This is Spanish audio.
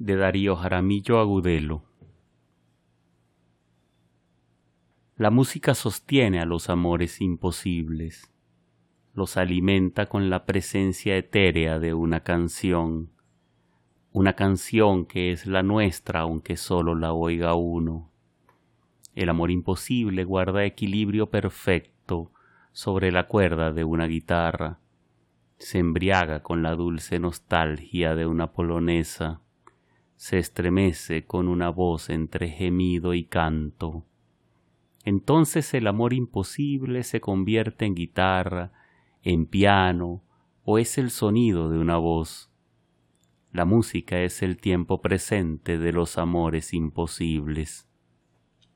de Darío Jaramillo Agudelo. La música sostiene a los amores imposibles, los alimenta con la presencia etérea de una canción, una canción que es la nuestra aunque solo la oiga uno. El amor imposible guarda equilibrio perfecto sobre la cuerda de una guitarra, se embriaga con la dulce nostalgia de una polonesa, se estremece con una voz entre gemido y canto, entonces el amor imposible se convierte en guitarra, en piano, o es el sonido de una voz. La música es el tiempo presente de los amores imposibles.